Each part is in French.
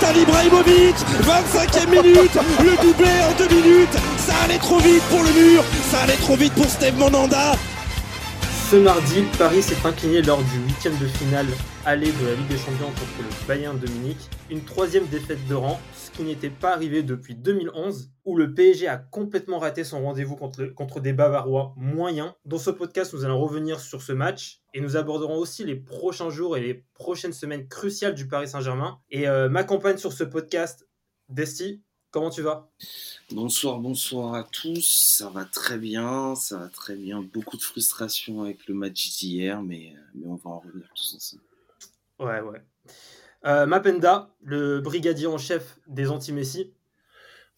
Zlatan Ibrahimovic 25e minute Le doublé en deux minutes Ça allait trop vite pour le mur Ça allait trop vite pour Steve Monanda Ce mardi, Paris s'est incliné lors du huitième de finale aller de la Ligue des Champions contre le Bayern de Munich. Une troisième défaite de rang, ce qui n'était pas arrivé depuis 2011, où le PSG a complètement raté son rendez-vous contre, contre des Bavarois moyens. Dans ce podcast, nous allons revenir sur ce match et nous aborderons aussi les prochains jours et les prochaines semaines cruciales du Paris Saint-Germain. Et euh, m'accompagne sur ce podcast, Desti. Comment tu vas? Bonsoir, bonsoir à tous. Ça va très bien, ça va très bien. Beaucoup de frustration avec le match d'hier, mais, euh, mais on va en revenir tous ensemble. Ouais, ouais. Euh, Mapenda, le brigadier en chef des anti-Messi.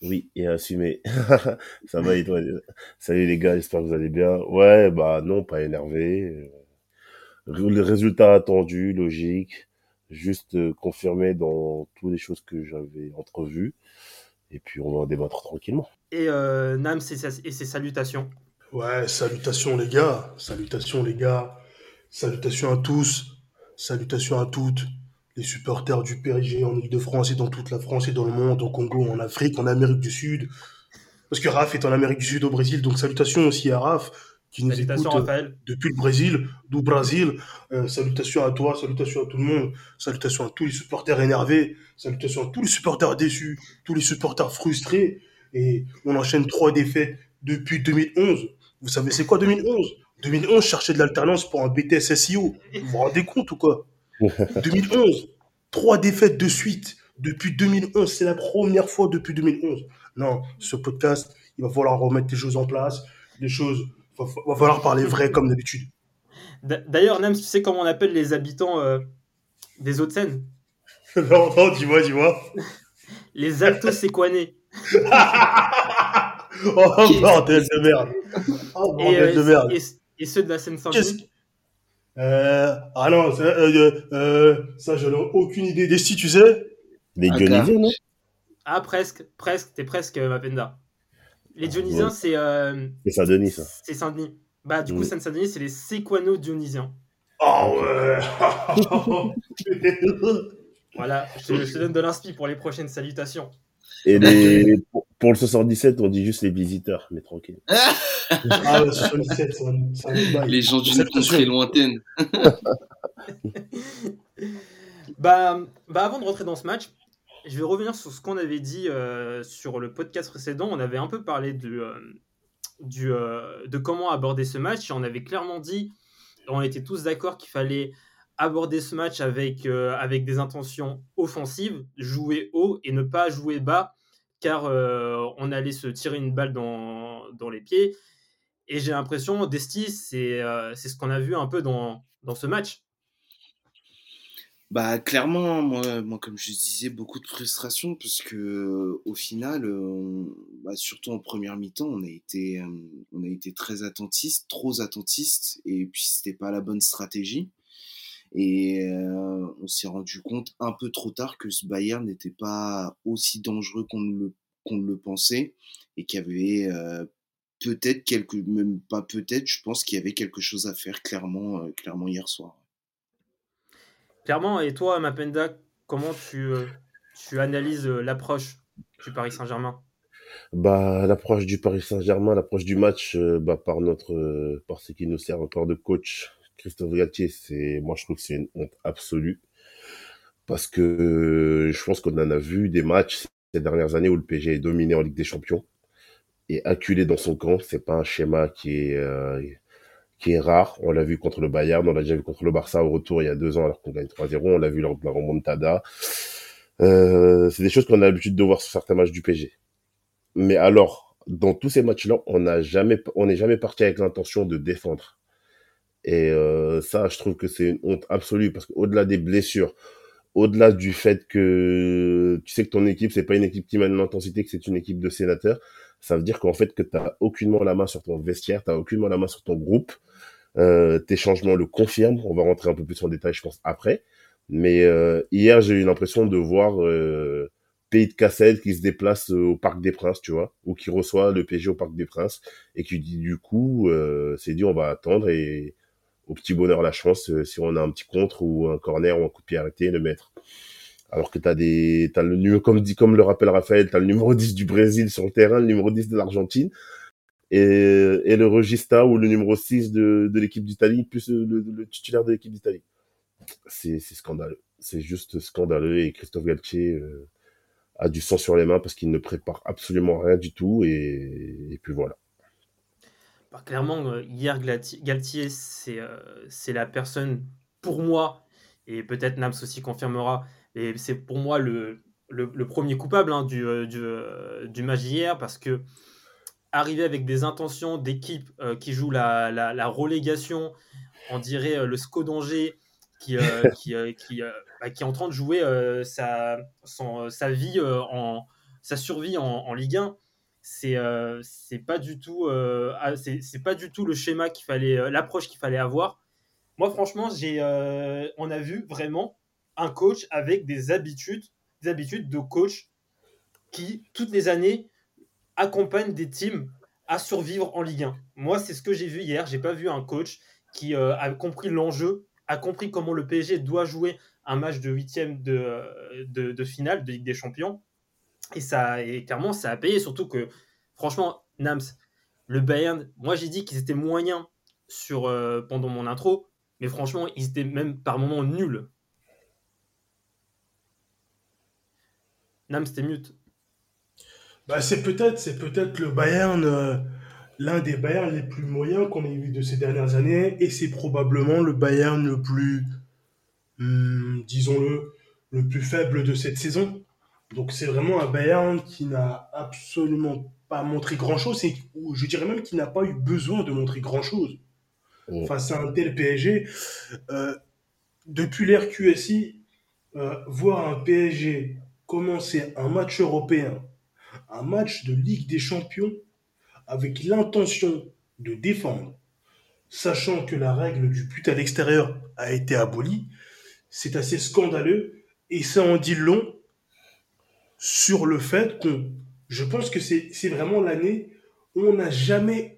Oui, et assumé. ça va et toi Salut les gars, j'espère que vous allez bien. Ouais, bah non, pas énervé. Le résultat attendu, logique, juste euh, confirmé dans toutes les choses que j'avais entrevues. Et puis on va en débattre tranquillement. Et euh, Nam et ses salutations. Ouais, salutations les gars, salutations les gars, salutations à tous, salutations à toutes, les supporters du PSG en Ile-de-France et dans toute la France et dans le monde, au Congo, en Afrique, en Amérique du Sud. Parce que Raph est en Amérique du Sud, au Brésil, donc salutations aussi à Raph, qui nous écoute Raphaël. depuis le Brésil, du Brésil. Euh, salutations à toi, salutations à tout le monde, salutations à tous les supporters énervés, salutations à tous les supporters déçus, tous les supporters frustrés. Et on enchaîne trois défaites depuis 2011. Vous savez, c'est quoi 2011 2011, chercher de l'alternance pour un BTS SEO. Vous vous rendez compte ou quoi? 2011, trois défaites de suite depuis 2011. C'est la première fois depuis 2011. Non, ce podcast, il va falloir remettre les choses en place. Les choses, il va, va, falloir parler vrai comme d'habitude. D'ailleurs, Nams, tu sais comment on appelle les habitants euh, des Hauts-de-Seine Non, non, dis-moi, dis-moi. les Alto-Séquanais. oh, bordel de merde. Oh, bordel et, de merde. Et, et, ceux de la Seine-Saint-Denis euh, ah non, ça, euh, euh, ça j'en ai aucune idée. Des tu sais? Les Dionysiens, non? Ah, presque, presque, t'es presque, Mapenda. Les Dionysiens, Ouais. c'est. Euh, C'est Saint-Denis, ça. c'est Saint-Denis. Bah, du coup, Mm. Seine-Saint-Denis, c'est les Séquano-Dionysiens. Oh ouais Voilà, je te, je te donne de l'inspi pour les prochaines salutations. Et les... pour, le 77, on dit juste les visiteurs, mais tranquille. Ah ouais, 77, c'est un, c'est un bail. Les gens d'une contrée lointaine. Bah, bah, avant de rentrer dans ce match, je vais revenir sur ce qu'on avait dit euh, sur le podcast précédent. On avait un peu parlé de, euh, du, euh, de comment aborder ce match et on avait clairement dit, on était tous d'accord qu'il fallait aborder ce match avec, euh, avec des intentions offensives, jouer haut et ne pas jouer bas, car euh, on allait se tirer une balle dans, dans les pieds. Et j'ai l'impression, Desti, c'est euh, ce qu'on a vu un peu dans, dans ce match. Bah clairement, moi, moi comme je disais, beaucoup de frustration parce que euh, au final, bah, surtout en première mi-temps, on a été, on a été très attentiste, trop attentiste, et puis c'était pas la bonne stratégie. Et euh, on s'est rendu compte un peu trop tard que ce Bayern n'était pas aussi dangereux qu'on le, qu'on ne le pensait et qu'il y avait euh, peut-être quelque, même pas peut-être, je pense qu'il y avait quelque chose à faire clairement, euh, clairement hier soir. Clairement, et toi, Mapenda, comment tu, euh, tu analyses euh, l'approche du Paris Saint-Germain? Bah, l'approche du Paris Saint-Germain, l'approche du match, euh, bah, par notre, euh, par ce qui nous sert encore de coach, Christophe Galtier, c'est, moi, je trouve que c'est une honte absolue. Parce que je pense qu'on en a vu des matchs ces dernières années où le PSG est dominé en Ligue des Champions et acculé dans son camp. C'est pas un schéma qui est, euh, qui est rare. On l'a vu contre le Bayern, on l'a déjà vu contre le Barça au retour il y a deux ans alors qu'on gagne 3-0. On l'a vu lors de la remontada. Euh, c'est des choses qu'on a l'habitude de voir sur certains matchs du PSG. Mais alors, dans tous ces matchs-là, on n'a jamais, on n'est jamais parti avec l'intention de défendre. Et euh, ça, je trouve que c'est une honte absolue parce qu'au-delà des blessures, au-delà du fait que tu sais que ton équipe, c'est pas une équipe qui mène l'intensité, que c'est une équipe de sénateurs, ça veut dire qu'en fait que tu n'as aucunement la main sur ton vestiaire, tu n'as aucunement la main sur ton groupe. Euh, tes changements le confirment. On va rentrer un peu plus en détail, je pense, après. Mais euh, hier, j'ai eu l'impression de voir euh, Pays de Cassel qui se déplace au Parc des Princes, tu vois, ou qui reçoit le PSG au Parc des Princes, et qui dit du coup, euh, c'est dit, on va attendre et au petit bonheur la chance, euh, si on a un petit contre ou un corner ou un coup de pied arrêté, le mettre. Alors que t'as des, t'as le numéro, comme dit, comme le rappelle Raphaël, t'as le numéro 10 du Brésil sur le terrain, le numéro 10 de l'Argentine, et, et le regista ou le numéro 6 de, de l'équipe d'Italie, plus le, le titulaire de l'équipe d'Italie. C'est, scandaleux. C'est juste scandaleux et Christophe Galtier euh, a du sang sur les mains parce qu'il ne prépare absolument rien du tout et, et puis voilà. Bah, clairement, euh, hier, Galtier, c'est euh, c'est la personne, pour moi, et peut-être Nams aussi confirmera, et c'est pour moi le, le, le premier coupable hein, du, euh, du, du match d'hier, parce que arriver avec des intentions d'équipe euh, qui joue la, la, la relégation, on dirait euh, le SCO d'Angers, qui, euh, qui, qui, euh, bah, qui est en train de jouer sa, son, sa vie, en, sa survie en, en Ligue 1 c'est euh, c'est pas du tout euh, ah, c'est pas du tout le schéma qu'il fallait euh, l'approche qu'il fallait avoir. Moi franchement j'ai on a vu vraiment un coach avec des habitudes des habitudes de coach qui toutes les années accompagne des teams à survivre en Ligue 1 moi c'est ce que j'ai vu hier. J'ai pas vu un coach qui a compris l'enjeu a compris comment le PSG doit jouer un match de huitième de, de, de finale de Ligue des Champions et ça, clairement, ça a payé. Surtout que, franchement, Nams, le Bayern, moi j'ai dit qu'ils étaient moyens sur, euh, pendant mon intro, mais franchement, ils étaient même par moments nuls. Nams, t'es mute. Bah, c'est peut-être, c'est peut-être le Bayern, euh, l'un des Bayern les plus moyens qu'on ait vu de ces dernières années, et c'est probablement le Bayern le plus, hum, disons-le, le plus faible de cette saison. Donc c'est vraiment un Bayern qui n'a absolument pas montré grand-chose, et ou je dirais même qu'il n'a pas eu besoin de montrer grand-chose Mm. face à un tel PSG. Euh, depuis l'ère QSI, euh, voir un PSG commencer un match européen, un match de Ligue des Champions, avec l'intention de défendre, sachant que la règle du but à l'extérieur a été abolie, c'est assez scandaleux et ça en dit long sur le fait qu'on, je pense que c'est vraiment l'année où on n'a jamais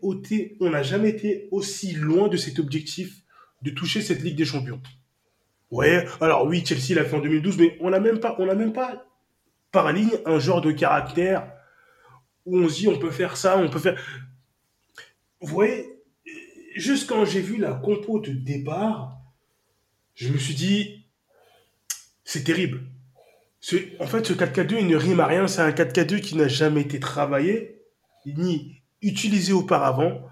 jamais été aussi loin de cet objectif de toucher cette Ligue des Champions. Ouais, alors oui, Chelsea l'a fait en 2012, mais on n'a même pas, on même pas par ligne un genre de caractère où on se dit on peut faire ça, on peut faire. Vous voyez, juste quand j'ai vu la compo de départ, je me suis dit c'est terrible. En fait, ce 4K2, il ne rime à rien. C'est un 4K2 qui n'a jamais été travaillé ni utilisé auparavant.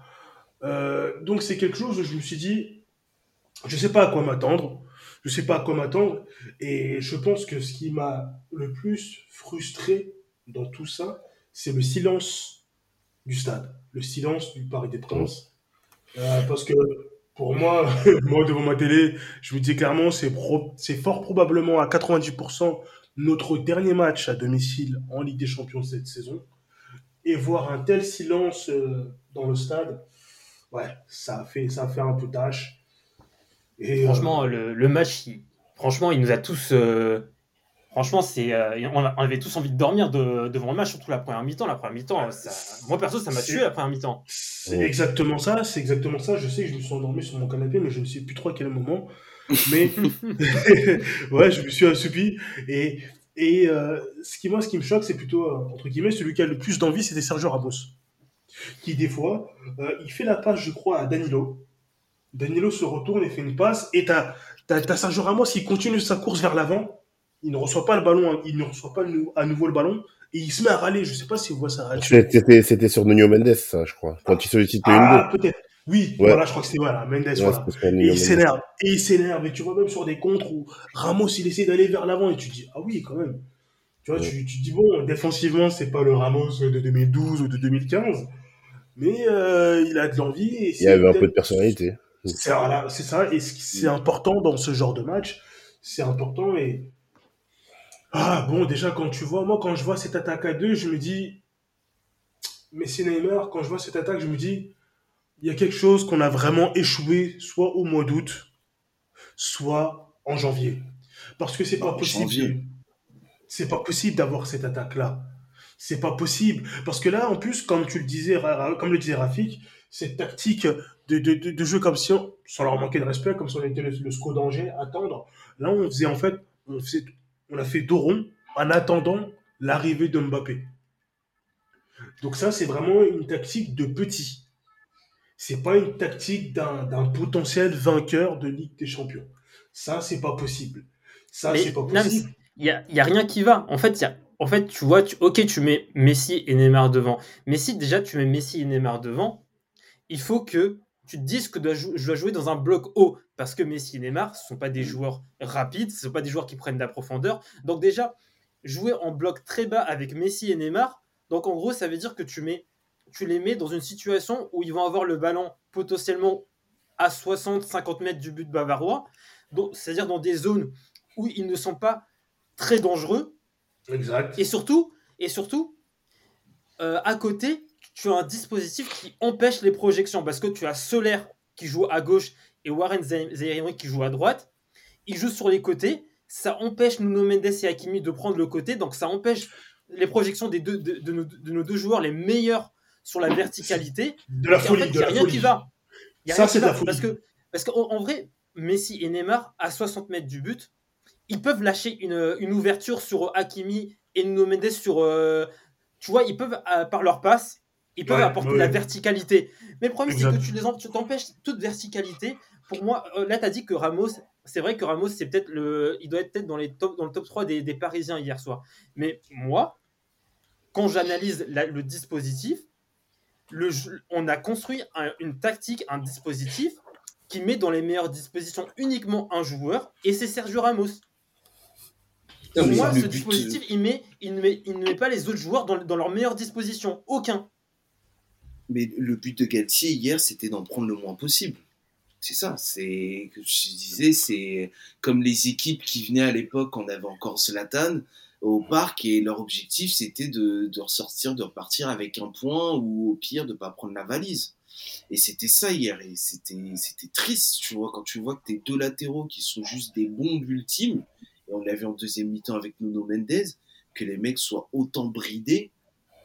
Euh, donc c'est quelque chose où je me suis dit, je sais pas à quoi m'attendre. Je sais pas à quoi m'attendre. Et je pense que ce qui m'a le plus frustré dans tout ça, c'est le silence du stade, le silence du Paris des Princes. Euh, parce que pour moi, moi devant ma télé, je me dis clairement, c'est c'est fort probablement à 90% notre dernier match à domicile en Ligue des Champions cette saison. Et voir un tel silence euh, dans le stade, ouais, ça a fait, ça a fait un peu tâche. Et, euh, Franchement, le, le match, il, franchement, il nous a tous. euh, franchement, c'est, euh, on, avait tous envie de dormir de- devant le match, surtout la première mi-temps. La première mi-temps, moi perso, ça m'a tué la première mi-temps. C'est exactement ça, c'est exactement ça. Je sais que je me suis endormi sur mon canapé, mais je ne sais plus trop à quel moment. Mais ouais, je me suis assoupi. Et, et euh, ce qui, moi, ce qui me choque, c'est plutôt, euh, entre guillemets, celui qui a le plus d'envie, c'était Sergio Ramos. Qui, des fois, euh, il fait la passe, je crois, à Danilo. Danilo se retourne et fait une passe. Et t'as as, Sergio Ramos qui continue sa course vers l'avant. Il ne reçoit pas le ballon, hein, il ne reçoit pas à nouveau le ballon. Et il se met à râler. Je sais pas si vous voyez ça. C'était c'était sur Nuno Mendes, ça, je crois. Quand il sollicitait une Ah, deux. peut-être. Oui, Ouais. voilà, je crois que c'était voilà, Mendes, Ouais, voilà. Et il s'énerve, et il s'énerve, et tu vois même sur des contres où Ramos il essaie d'aller vers l'avant et tu te dis ah oui quand même. Tu vois, Ouais. tu, tu te dis bon défensivement c'est pas le Ramos de 2012 ou de 2015, mais euh, il a de l'envie et Il y avait un peu de personnalité. C'est voilà, c'est ça et c'est important dans ce genre de match, c'est important et ah bon déjà quand tu vois moi quand je vois cette attaque à deux je me dis Messi Neymar, quand je vois cette attaque, je me dis, il y a quelque chose qu'on a vraiment échoué, soit au mois d'août, soit en janvier. Parce que c'est pas possible. C'est pas possible d'avoir cette attaque-là. C'est pas possible. Parce que là, en plus, comme tu le disais, comme le disait Rafik, cette tactique de, de, de, de jeu comme si on, sans leur manquer de respect, comme si on était le, le SCO d'Angers, attendre. Là, on faisait en fait, on, faisait, on a fait dos rond en attendant l'arrivée de Mbappé. Donc ça, c'est vraiment une tactique de petit. C'est pas une tactique d'un d'un potentiel vainqueur de Ligue des Champions. Ça, c'est pas possible. Ça, Mais- c'est pas possible. Il y a, y a rien qui va. En fait, y a, en fait, tu vois, tu, ok, tu mets Messi et Neymar devant. Mais si déjà tu mets Messi et Neymar devant, il faut que tu te dises que dois je dois jouer dans un bloc haut. Parce que Messi et Neymar, ce ne sont pas des joueurs rapides, ce ne sont pas des joueurs qui prennent de la profondeur. Donc déjà, jouer en bloc très bas avec Messi et Neymar, donc en gros, ça veut dire que tu, mets, tu les mets dans une situation où ils vont avoir le ballon potentiellement à 60-50 mètres du but bavarois. C'est-à-dire dans des zones où ils ne sont pas très dangereux. Exact. Et surtout, et surtout euh, à côté, tu as un dispositif qui empêche les projections parce que tu as Solaire qui joue à gauche et Warren Zaïre qui joue à droite. Ils jouent sur les côtés. Ça empêche Nuno Mendes et Hakimi de prendre le côté. Donc ça empêche les projections des deux, de, de nos, de nos deux joueurs les meilleurs sur la verticalité. De la Et en folie, fait, de y a la rien folie. qui va. Il y a Ça, c'est de la folie. Parce que, parce qu'en en vrai, Messi et Neymar, à 60 mètres du but, ils peuvent lâcher une, une ouverture sur Hakimi et Nuno Mendes sur. euh, tu vois, ils peuvent, euh, par leur passe, ils peuvent Ouais, apporter ouais, de la verticalité. Mais le problème, c'est que tu les en- tu t'empêches toute verticalité. Pour moi, euh, là, tu as dit que Ramos, c'est vrai que Ramos, c'est peut-être le, il doit être peut-être dans, les top, dans le top 3 des, des Parisiens hier soir. Mais moi, quand j'analyse le dispositif, le jeu- on a construit un- une tactique, un dispositif qui met dans les meilleures dispositions uniquement un joueur, et c'est Sergio Ramos. Pour moi, ce but, dispositif, il, met, il, ne met, il ne met pas les autres joueurs dans, dans leurs meilleures dispositions. Aucun. Mais le but de Galtier hier, c'était d'en prendre le moins possible. C'est ça. C'est que je disais, c'est comme les équipes qui venaient à l'époque, on avait encore Zlatan au parc et leur objectif c'était de, de ressortir, de repartir avec un point ou au pire de pas prendre la valise. Et c'était ça hier et c'était c'était triste, tu vois, quand tu vois que tes deux latéraux qui sont juste des bombes ultimes et on l'a vu en deuxième mi-temps avec Nuno Mendes que les mecs soient autant bridés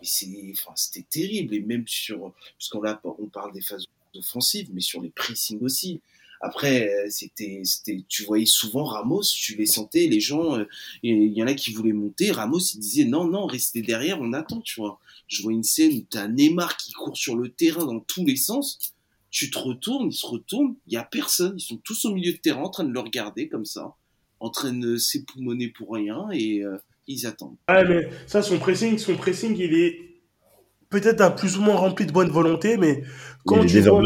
et c'est, c'était terrible. Et même sur, parce qu'on là, on parle des phases offensives, mais sur les pressings aussi. Après, euh, c'était, c'était, tu voyais souvent Ramos, tu les sentais, les gens, euh, il y en a qui voulaient monter. Ramos, il disait non, non, restez derrière, on attend, tu vois. Je vois une scène où t'as Neymar qui court sur le terrain dans tous les sens. Tu te retournes, il se retourne, il y a personne. Ils sont tous au milieu de terrain en train de le regarder comme ça, en train de s'époumoner pour rien et euh, ils attendent. Ouais, mais ça, son pressing, son pressing, il est peut-être un plus ou moins rempli de bonne volonté, mais quand il est tu vois.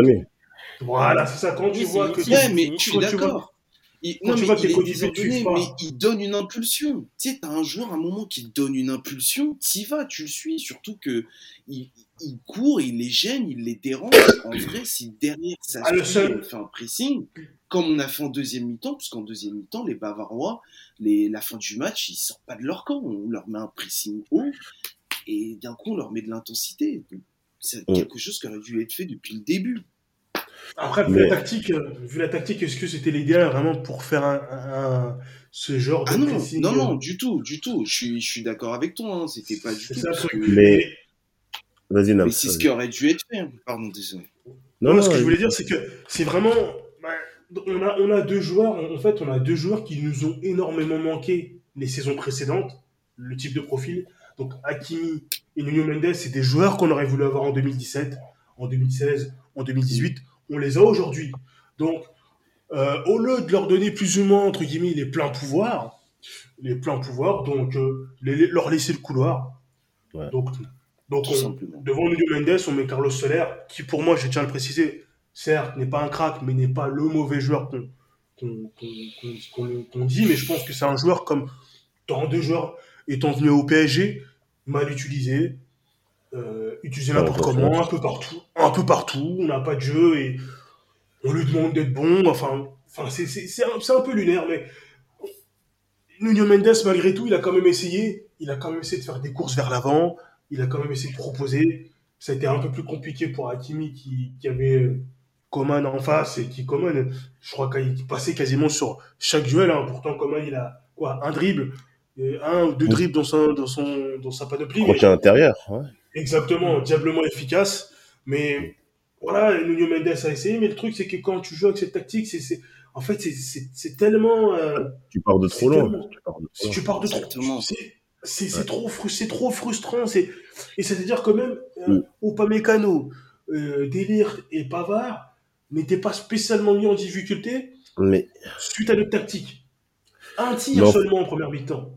Voilà, c'est ça. Quand tu vois que. Ouais, mais je suis d'accord. Il, non, tu mais il est désordonné, mais il donne une impulsion. Tu sais, t'as un joueur à un moment qui te donne une impulsion, t'y vas, tu le suis. Surtout que il, il court, il les gêne, il les dérange. En vrai, si derrière ça Ah, seul- fait un pressing, comme on a fait en deuxième mi-temps, parce qu'en deuxième mi-temps, les Bavarois, les, la fin du match, ils sortent pas de leur camp. On leur met un pressing haut, et d'un coup, on leur met de l'intensité. C'est Mm. quelque chose qui aurait dû être fait depuis le début. Après, vu Mais- la tactique, euh, vu la tactique, est-ce que c'était l'idéal vraiment pour faire un, un- ce genre de Ah non, pressing non, euh, non, du tout, du tout. Je suis, je suis d'accord avec toi. Hein. C'était pas du tout. ça le parce truc. que- Mais- Vas-y. Mais c'est ce qui aurait dû être fait. Pardon, désolé. Non, Non, ce que non, je voulais dire, c'est que c'est vraiment. bah, on, a, on a deux joueurs, en fait, on a deux joueurs qui nous ont énormément manqué les saisons précédentes, le type de profil. Donc, Hakimi et Nuno Mendes, c'est des joueurs qu'on aurait voulu avoir en 2017, en 2016, en 2018. On les a aujourd'hui. Donc, euh, au lieu de leur donner plus ou moins, entre guillemets, les pleins pouvoirs, les pleins pouvoirs, donc euh, les- leur laisser le couloir. Ouais. Donc, on- devant Nuno Mendes, on met Carlos Soler, qui pour moi, je tiens à le préciser, certes, n'est pas un crack, mais n'est pas le mauvais joueur qu'on dit, mais je pense que c'est un joueur comme tant de joueurs étant venu au PSG, mal utilisé, euh, utilisé n'importe ouais, comment, un peu partout, un peu partout, on n'a pas de jeu et on lui demande d'être bon, enfin, enfin c'est c'est- c'est un, c'est un peu lunaire, mais Nuno Mendes, malgré tout, il a quand même essayé, il a quand même essayé de faire des courses vers l'avant, il a quand même essayé de proposer. ça a été un peu plus compliqué pour Hakimi qui, qui avait Coman en face et qui Coman, je crois qu'il passait quasiment sur chaque duel. Hein. Pourtant, Coman, il a quoi Un dribble, un ou deux dribbles dans, son, dans, son, dans sa panoplie. Crochet intérieur. Ouais. Exactement, diablement efficace. Mais voilà, Nuno Mendes a essayé. Mais le truc, c'est que quand tu joues avec cette tactique, c'est en fait, c'est tellement. Euh, tu pars de trop loin. Tu pars de trop, tu pars de trop C'est ouais. trop, trop frustrant. Et c'est-à-dire quand même, euh, mm. Upamecano, euh, Délire et Pavard n'étaient pas spécialement mis en difficulté mais... suite à notre tactique. Un tir seulement en première mi-temps.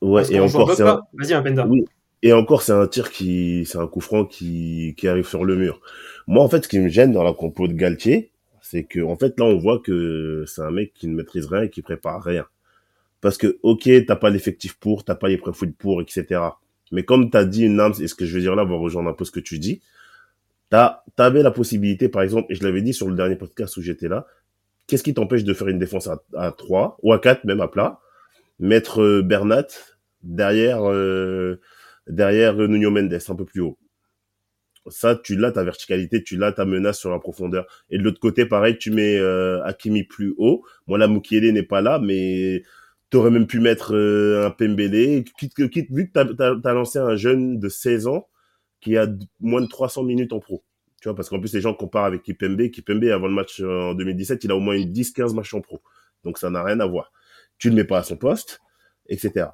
Ouais, et encore, c'est un... Vas-y, un Penda. Oui. Et encore, c'est un tir qui, c'est un coup franc qui, qui arrive sur le mur. Moi, en fait, ce qui me gêne dans la compo de Galtier, c'est que, en fait, là, on voit que c'est un mec qui ne maîtrise rien et qui prépare rien. Parce que, ok, t'as pas l'effectif pour, t'as pas les pré-foot pour, etc. Mais comme t'as dit, Nams, et ce que je veux dire là va rejoindre un peu ce que tu dis, t'as, t'avais la possibilité, par exemple, et je l'avais dit sur le dernier podcast où j'étais là, qu'est-ce qui t'empêche de faire une défense à, à 3 ou à 4, même à plat, mettre euh, Bernat derrière, euh, derrière Nuno Mendes, un peu plus haut. Ça, tu l'as ta verticalité, tu l'as ta menace sur la profondeur. Et de l'autre côté, pareil, tu mets euh, Hakimi plus haut. Moi, la Mukiele n'est pas là, mais t'aurais même pu mettre euh, un Pembele. Quitte, quitte, vu que t'as as, lancé un jeune de 16 ans qui a moins de 300 minutes en pro. Tu vois, parce qu'en plus, les gens comparent avec Kipembe. Kipembe, avant le match euh, en 2017, il a au moins une 10-15 matchs en pro. Donc, ça n'a rien à voir. Tu ne le mets pas à son poste, etc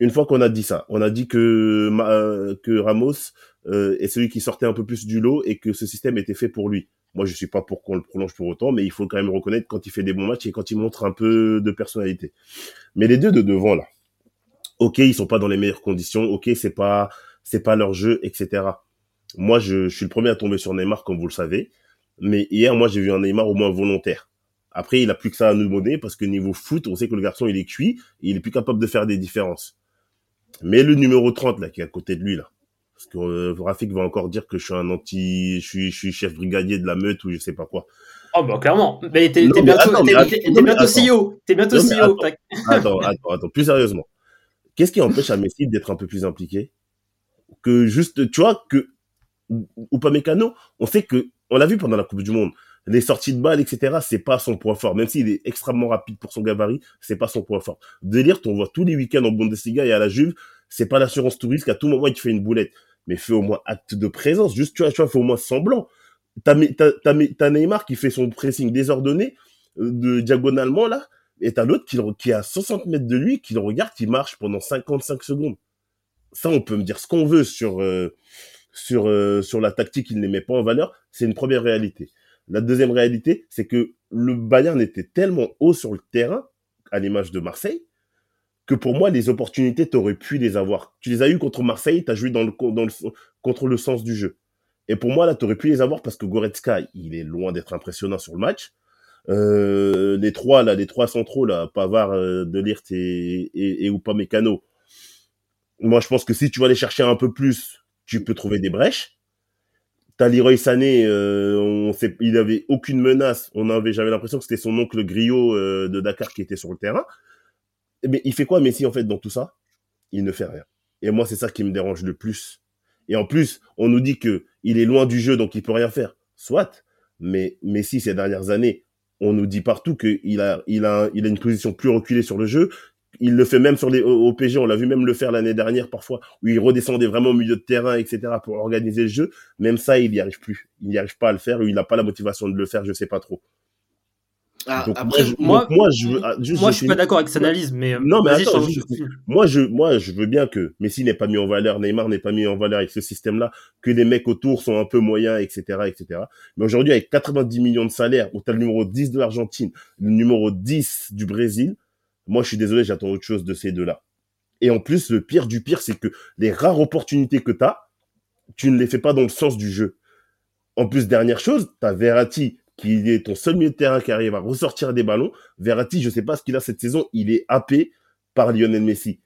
une fois qu'on a dit ça, on a dit que euh, que Ramos euh, est celui qui sortait un peu plus du lot et que ce système était fait pour lui. Moi, je suis pas pour qu'on le prolonge pour autant, mais il faut quand même reconnaître quand il fait des bons matchs et quand il montre un peu de personnalité. Mais les deux de devant là, ok, ils sont pas dans les meilleures conditions, ok, c'est pas c'est pas leur jeu, etc. Moi, je, je suis le premier à tomber sur Neymar, comme vous le savez. Mais hier, moi, j'ai vu un Neymar au moins volontaire. Après, il a plus que ça à nous demander parce que niveau foot, on sait que le garçon, il est cuit et il est plus capable de faire des différences. Mais le numéro 30, là, qui est à côté de lui, là. Parce que euh, Rafik va encore dire que je suis un anti, je suis, je suis chef brigadier de la meute ou je sais pas quoi. Oh, bah, clairement. Mais t'es, bientôt, attends, t'es, bientôt CEO. T'es bientôt CEO. Attends, attends, attends, plus sérieusement. Qu'est-ce qui empêche à Messi d'être un peu plus impliqué? Que juste, tu vois, que, ou pas Mécano, on sait que, on l'a vu pendant la Coupe du Monde les sorties de balles, etc., c'est pas son point fort. Même s'il est extrêmement rapide pour son gabarit, c'est pas son point fort. Délire, on voit tous les week-ends en Bundesliga et à la Juve, c'est pas l'assurance touriste qu'à tout moment il te fait une boulette. Mais fais au moins acte de présence. Juste, tu vois, tu vois, fais au moins semblant. T'as, t'as, Neymar qui fait son pressing désordonné, euh, de diagonalement, là, et t'as l'autre qui, qui est à 60 mètres de lui, qui le regarde, qui marche pendant 55 secondes. Ça, on peut me dire ce qu'on veut sur, euh, sur, euh, sur la tactique, il ne les met pas en valeur. C'est une première réalité. La deuxième réalité, c'est que le Bayern était tellement haut sur le terrain, à l'image de Marseille, que pour moi, les opportunités, tu aurais pu les avoir. Tu les as eues contre Marseille, tu as joué contre le sens du jeu. Et pour moi, là, tu aurais pu les avoir parce que Goretzka, il est loin d'être impressionnant sur le match. Euh, les trois, les trois centraux, là, Pavard, euh, Delirte et, et, et Upamecano. Moi, je pense que si tu vas aller chercher un peu plus, tu peux trouver des brèches. T'as Leroy Sané, euh, on sait, il avait aucune menace. On avait, j'avais l'impression que c'était son oncle Griot euh, de Dakar qui était sur le terrain. Mais il fait quoi Messi en fait dans tout ça? Il ne fait rien. Et moi c'est ça qui me dérange le plus. Et en plus, on nous dit que il est loin du jeu donc il peut rien faire. Soit, mais Messi ces dernières années, on nous dit partout qu'il a, il a, il a une position plus reculée sur le jeu, il le fait même sur les au, PG, on l'a vu même le faire l'année dernière parfois, où il redescendait vraiment au milieu de terrain, etc. pour organiser le jeu. Même ça, il n'y arrive plus. Il n'y arrive pas à le faire, ou il n'a pas la motivation de le faire, je sais pas trop. Ah, après, moi, je, moi, je, veux, ah, moi, je suis pas d'accord avec cette analyse, mais non, mais attends, moi, je, moi, je veux bien que Messi n'est pas mis en valeur, Neymar n'est pas mis en valeur avec ce système-là, que les mecs autour sont un peu moyens, etc., etc. Mais aujourd'hui, avec 90 millions de salaires, où tu as le numéro 10 de l'Argentine, le numéro 10 du Brésil, moi, je suis désolé, j'attends autre chose de ces deux-là. Et en plus, le pire du pire, c'est que les rares opportunités que tu as, tu ne les fais pas dans le sens du jeu. En plus, dernière chose, tu as Verratti qui est ton seul milieu de terrain qui arrive à ressortir des ballons. Verratti, je sais pas ce qu'il a cette saison, il est happé par Lionel Messi.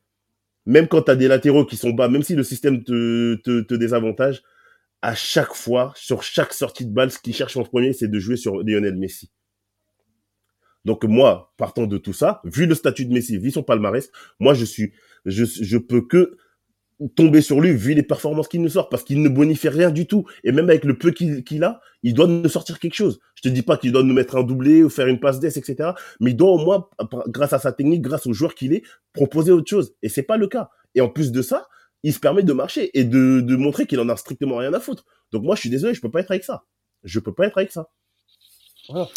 Même quand tu as des latéraux qui sont bas, même si le système te, te, te désavantage, à chaque fois, sur chaque sortie de balle, ce qu'il cherche en premier, c'est de jouer sur Lionel Messi. Donc moi, partant de tout ça, vu le statut de Messi, vu son palmarès, moi je suis, je, peux que tomber sur lui vu les performances qu'il nous sort parce qu'il ne bonifie rien du tout. Et même avec le peu qu'il a il doit nous sortir quelque chose. Je te dis pas qu'il doit nous mettre un doublé ou faire une passe d'ess etc mais il doit au moins grâce à sa technique grâce au joueur qu'il est proposer autre chose. Et c'est pas le cas. Et en plus de ça il se permet de marcher et de, de montrer qu'il en a strictement rien à foutre. Donc moi je suis désolé je peux pas être avec ça. Je peux pas être avec ça. Voilà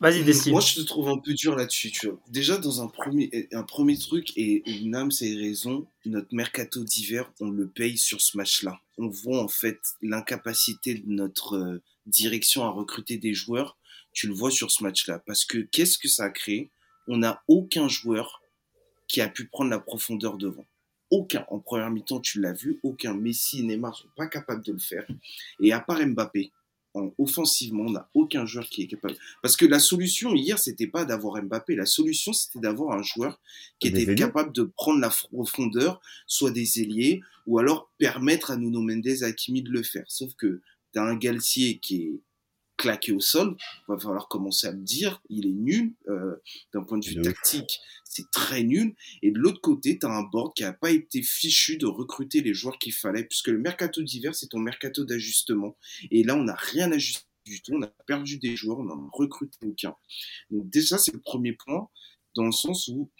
Vas-y, décide. Moi, je te trouve un peu dur là-dessus. Tu vois. Déjà, dans un premier, un premier truc, et Nam, c'est raison, notre mercato d'hiver, on le paye sur ce match-là. On voit en fait l'incapacité de notre euh, direction à recruter des joueurs. Tu le vois sur ce match-là. Parce que qu'est-ce que ça a créé? On n'a aucun joueur qui a pu prendre la profondeur devant. Aucun. En première mi-temps, tu l'as vu, aucun. Messi et Neymar sont pas capables de le faire. Et à part Mbappé, offensivement, on n'a aucun joueur qui est capable. Parce que la solution hier, c'était pas d'avoir Mbappé. La solution, c'était d'avoir un joueur qui était capable de prendre la profondeur, soit des ailiers, ou alors permettre à Nuno Mendes et Hakimi de le faire. Sauf que tu as un Galtier qui est claqué au sol, il va falloir commencer à me dire, il est nul, euh, d'un point de vue tactique, c'est très nul, et de l'autre côté, tu as un board qui n'a pas été fichu de recruter les joueurs qu'il fallait, puisque le mercato d'hiver, c'est ton mercato d'ajustement, et là, on n'a rien ajusté du tout, on a perdu des joueurs, on n'en a recruté aucun. Donc déjà, c'est le premier point, dans le sens où,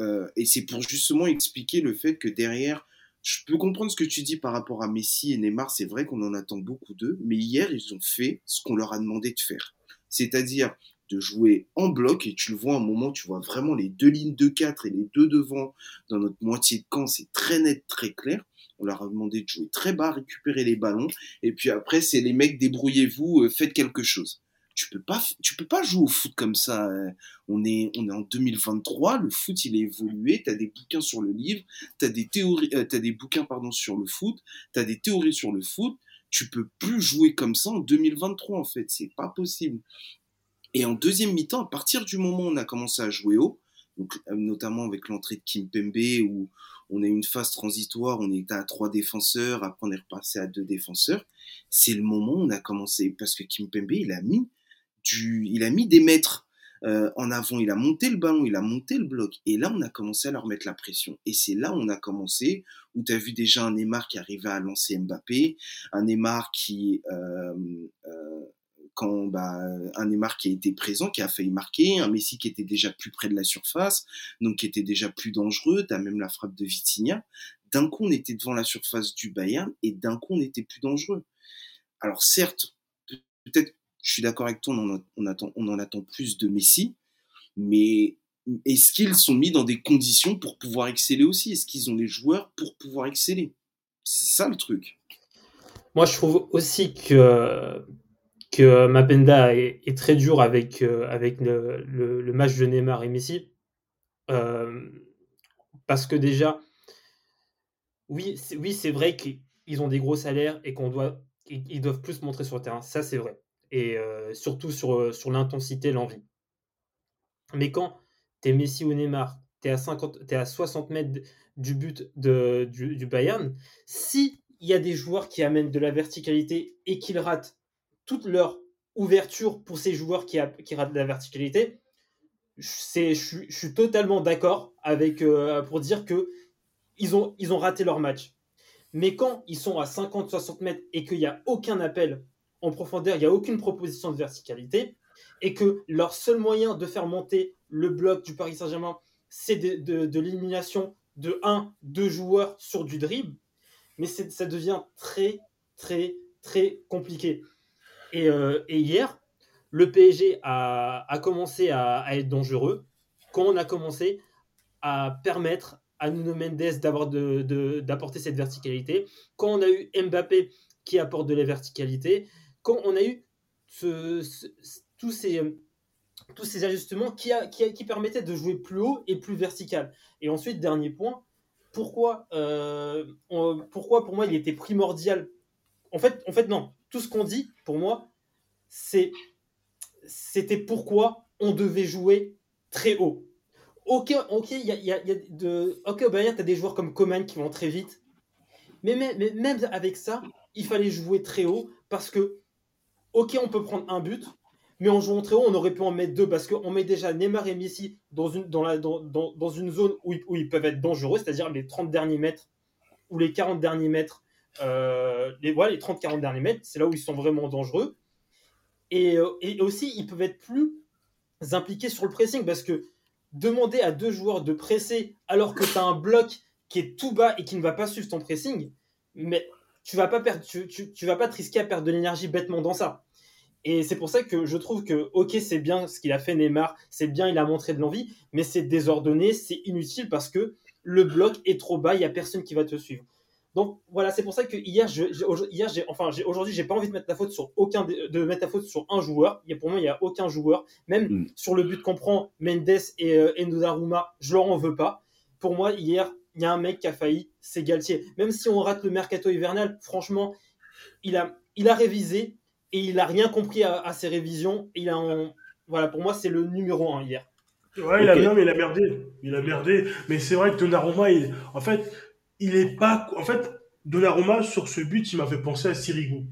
euh, et c'est pour justement expliquer le fait que derrière, je peux comprendre ce que tu dis par rapport à Messi et Neymar. C'est vrai qu'on en attend beaucoup d'eux, mais hier, ils ont fait ce qu'on leur a demandé de faire. C'est-à-dire de jouer en bloc, et tu le vois à un moment, tu vois vraiment les deux lignes de 4 et les deux devant dans notre moitié de camp, c'est très net, très clair. On leur a demandé de jouer très bas, récupérer les ballons, et puis après, c'est les mecs, débrouillez-vous, euh, faites quelque chose tu peux pas tu peux pas jouer au foot comme ça hein. on est on est en 2023 le foot il est évolué tu as des bouquins sur le livre tu as des théories euh, des bouquins pardon sur le foot tu as des théories sur le foot tu peux plus jouer comme ça en 2023 en fait c'est pas possible et en deuxième mi-temps à partir du moment où on a commencé à jouer haut donc euh, notamment avec l'entrée de Kim Pembe où on a une phase transitoire, on était à trois défenseurs, après on est repassé à deux défenseurs. C'est le moment où on a commencé, parce que Kim Pembe, il a mis il a mis des mètres euh, en avant, il a monté le ballon, il a monté le bloc. Et là, on a commencé à leur mettre la pression. Et c'est là où on a commencé, où tu as vu déjà un Neymar qui arrivait à lancer Mbappé, un Neymar qui... Euh, euh, quand bah, un Neymar qui a été présent, qui a failli marquer, un Messi qui était déjà plus près de la surface, donc qui était déjà plus dangereux, tu as même la frappe de Vitinha. D'un coup, on était devant la surface du Bayern et d'un coup, on était plus dangereux. Alors certes, peut-être je suis d'accord avec toi, on en, attend, plus de Messi, mais est-ce qu'ils sont mis dans des conditions pour pouvoir exceller aussi? Est-ce qu'ils ont les joueurs pour pouvoir exceller? C'est ça le truc. Moi, je trouve aussi que, que Mapenda est, très dur avec, euh, le, match de Neymar et Messi. Euh, parce que déjà, oui, c'est, oui, vrai qu'ils ont des gros salaires et qu'on doivent plus montrer sur le terrain. Ça, c'est vrai et surtout sur, sur l'intensité, l'envie. Mais quand tu es Messi ou Neymar, tu es, à 50, es à 60 mètres du but de, du, du Bayern, si il y a des joueurs qui amènent de la verticalité et qu'ils ratent toute leur ouverture pour ces joueurs qui, qui ratent de la verticalité, je, je, suis totalement d'accord avec pour dire que ils ont, ils ont raté leur match. Mais quand ils sont à 50-60 mètres et qu'il n'y a aucun appel en profondeur, il n'y a aucune proposition de verticalité, et que leur seul moyen de faire monter le bloc du Paris Saint-Germain, c'est de, l'élimination de 1, 2 joueurs sur du dribble, mais ça devient très, très, très compliqué. Et, euh, hier, le PSG a, commencé à, être dangereux quand on a commencé à permettre à Nuno Mendes d'apporter cette verticalité, quand on a eu Mbappé qui apporte de la verticalité, quand on a eu tous, ces, ajustements qui, permettaient de jouer plus haut et plus vertical. Et ensuite, dernier point, pourquoi, euh, pourquoi pour moi il était primordial? En fait, en fait, non. Tout ce qu'on dit, pour moi, c'est c'était pourquoi on devait jouer très haut. Ok, ok, il y a, de, ok, au Bayern, tu as des joueurs comme Coman qui vont très vite. Mais même avec ça, il fallait jouer très haut parce que ok, on peut prendre un but, mais en jouant très haut, on aurait pu en mettre deux parce qu'on met déjà Neymar et Messi dans une, zone où ils, où ils, peuvent être dangereux, c'est-à-dire les 30 derniers mètres ou les 40 derniers mètres. Euh, les, voilà, les 30-40 derniers mètres, c'est là où ils sont vraiment dangereux. Et, euh, et, aussi, ils peuvent être plus impliqués sur le pressing parce que demander à deux joueurs de presser alors que tu as un bloc qui est tout bas et qui ne va pas suivre ton pressing, mais tu vas pas perdre, tu, tu, tu vas pas te risquer à perdre de l'énergie bêtement dans ça. Et c'est pour ça que je trouve que, ok, c'est bien ce qu'il a fait Neymar, c'est bien, il a montré de l'envie, mais c'est désordonné, c'est inutile parce que le bloc est trop bas, il n'y a personne qui va te suivre. Donc voilà, c'est pour ça que hier, je, hier j'ai, enfin, aujourd'hui, j'ai pas envie de mettre la faute sur aucun, de mettre la faute sur un joueur. Il y a, pour moi, il n'y a aucun joueur, même mm. sur le but qu'on prend, Mendes et euh, je leur en veux pas. Pour moi, hier, il y a un mec qui a failli, c'est Galtier. Même si on rate le mercato hivernal, franchement, il a, il a révisé, et il a rien compris à, ses révisions. Il a Voilà, pour moi, c'est le numéro 1 hier. Ouais, il a, bien, mais il a merdé. Il a merdé. Mais c'est vrai que Donnarumma, il... en fait, il est pas. En fait, Donnarumma, sur ce but, il m'a fait penser à Sirigu.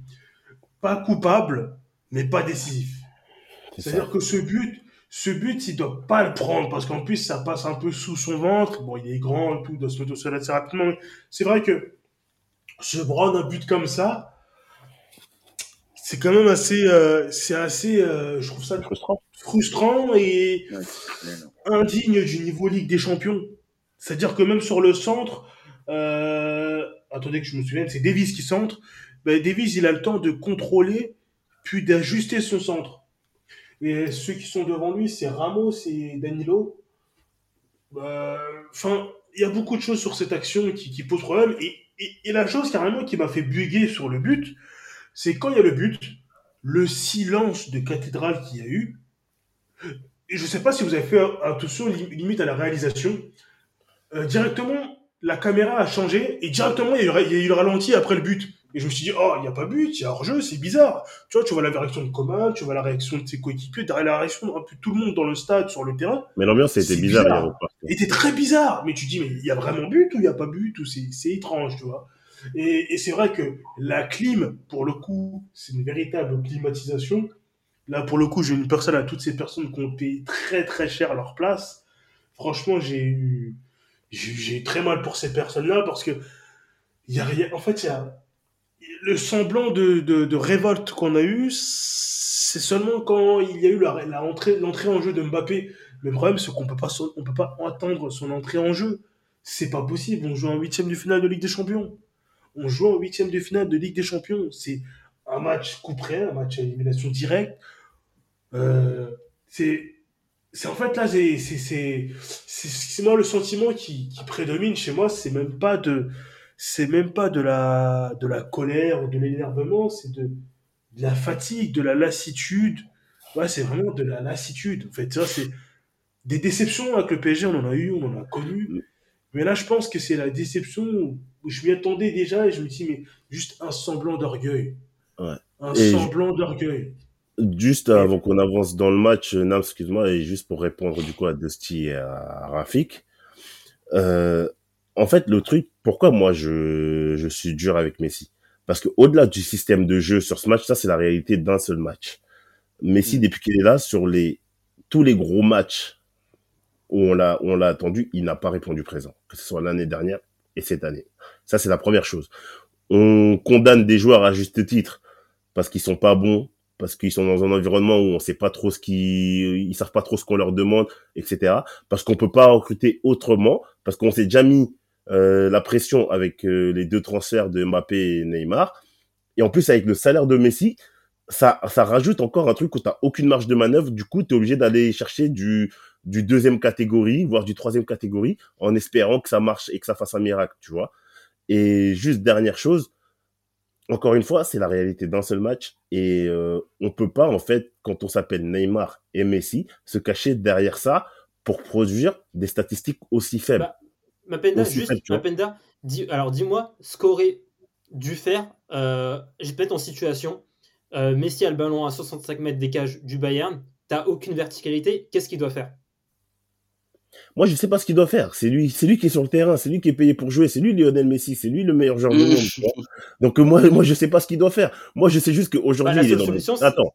Pas coupable, mais pas décisif. C'est-à-dire que ce but, ce but, il doit pas le prendre parce qu'en plus, ça passe un peu sous son ventre. Bon, il est grand et tout, il doit se mettre au sol assez rapidement. C'est vrai que se prendre un but comme ça, c'est quand même assez, euh, c'est assez, euh, je trouve ça frustrant, frustrant et indigne du niveau Ligue des Champions. C'est-à-dire que même sur le centre, euh, attendez que je me souvienne, c'est Davis qui centre. Ben, Davis, il a le temps de contrôler puis d'ajuster son centre. Et ceux qui sont devant lui, c'est Ramos et Danilo. Ben, enfin, il y a beaucoup de choses sur cette action qui, qui posent problème. Et, la chose carrément qui m'a fait bugger sur le but, c'est quand il y a le but, le silence de cathédrale qu'il y a eu. Et je ne sais pas si vous avez fait attention limite à la réalisation. Euh, directement, la caméra a changé et directement il y, a eu, le ralenti après le but. Et je me suis dit, oh, il n'y a pas but, il y a hors-jeu, c'est bizarre. Tu vois, tu vois la réaction de Coman, tu vois la réaction de ses coéquipiers, la réaction de tout le monde dans le stade, sur le terrain. Mais l'ambiance était bizarre. bizarre. était très bizarre. Mais tu dis, mais il y a vraiment but ou il n'y a pas but ou c'est étrange, tu vois. Et, et c'est vrai que la clim, pour le coup, c'est une véritable climatisation. Là, pour le coup, j'ai une personne à toutes ces personnes qui ont payé très très cher leur place. Franchement, j'ai eu, j'ai très mal pour ces personnes-là parce que il y a rien. En fait, il y a le semblant de, de, de révolte qu'on a eu, c'est seulement quand il y a eu la, la entrée, l'entrée en jeu de Mbappé. Le problème, c'est qu'on peut pas, on peut pas attendre son entrée en jeu. C'est pas possible. On joue en huitième du final de Ligue des Champions on joue en huitième de finale de Ligue des Champions. C'est un match coup près, un match à élimination directe. Euh, c'est en fait là c'est c'est moi le sentiment qui, qui prédomine chez moi c'est même pas de c'est même pas de la de la colère ou de l'énervement c'est de, de, la fatigue de la lassitude ouais c'est vraiment de la lassitude en fait ça c'est des déceptions avec le PSG on en a eu on en a connu mais là je pense que c'est la déception je m'y attendais déjà et je me dis, mais juste un semblant d'orgueil. Ouais. Un semblant d'orgueil. Juste avant qu'on avance dans le match, Nam, excuse-moi, et juste pour répondre du coup à Dusty et à Rafik. Euh, en fait, le truc, pourquoi moi je, je suis dur avec Messi? Parce que au-delà du système de jeu sur ce match, ça c'est la réalité d'un seul match. Messi, mm. depuis qu'il est là, sur les tous les gros matchs où on l'a on l'a attendu, il n'a pas répondu présent, que ce soit l'année dernière et cette année. Ça, c'est la première chose. On condamne des joueurs à juste titre parce qu'ils sont pas bons, parce qu'ils sont dans un environnement où on sait pas trop ce qu'ils, ils savent pas trop ce qu'on leur demande, etc. Parce qu'on peut pas recruter autrement, parce qu'on s'est déjà mis euh, la pression avec euh, les deux transferts de Mbappé et Neymar. Et en plus, avec le salaire de Messi, ça, ça rajoute encore un truc où tu aucune marge de manœuvre. Du coup, tu es obligé d'aller chercher du, du deuxième catégorie, voire du troisième catégorie, en espérant que ça marche et que ça fasse un miracle, tu vois. Et juste dernière chose, encore une fois, c'est la réalité d'un seul match et euh, on peut pas en fait, quand on s'appelle Neymar et Messi, se cacher derrière ça pour produire des statistiques aussi faibles. Bah, Mapenda, juste, dis, alors dis-moi ce qu'aurait dû faire. Euh, J'ai peut-être en situation. Euh, Messi a le ballon à 65 mètres des cages du Bayern. T'as aucune verticalité. Qu'est-ce qu'il doit faire? Moi, je sais pas ce qu'il doit faire. C'est lui, c'est lui qui est sur le terrain, c'est lui qui est payé pour jouer, c'est lui Lionel Messi, c'est lui le meilleur joueur du monde. Donc moi, moi, je sais pas ce qu'il doit faire. Moi, je sais juste qu'aujourd'hui, bah, il est dans. Attends,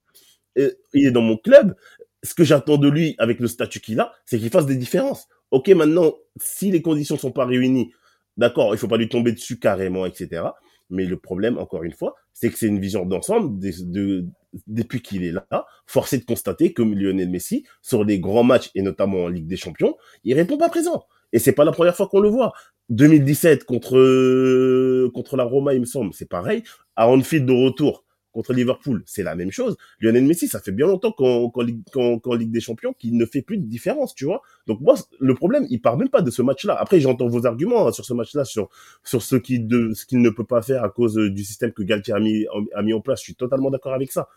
il est dans mon club. Ce que j'attends de lui avec le statut qu'il a, c'est qu'il fasse des différences. Ok, maintenant, si les conditions sont pas réunies, d'accord, il faut pas lui tomber dessus carrément, etc. Mais le problème, encore une fois, c'est que c'est une vision d'ensemble de, depuis qu'il est là, forcé de constater que Lionel Messi, sur les grands matchs et notamment en Ligue des Champions, il répond pas présent. Et c'est pas la première fois qu'on le voit. 2017 contre contre la Roma, il me semble, c'est pareil. À Anfield de retour contre Liverpool, c'est la même chose. Lionel Messi, ça fait bien longtemps qu'en qu Ligue des Champions qu'il ne fait plus de différence, tu vois. Donc moi, le problème, il part même pas de ce match-là. Après, j'entends vos arguments hein, sur ce match-là, sur ce qu'il ne peut pas faire à cause du système que Galtier a mis a mis en place. Je suis totalement d'accord avec ça.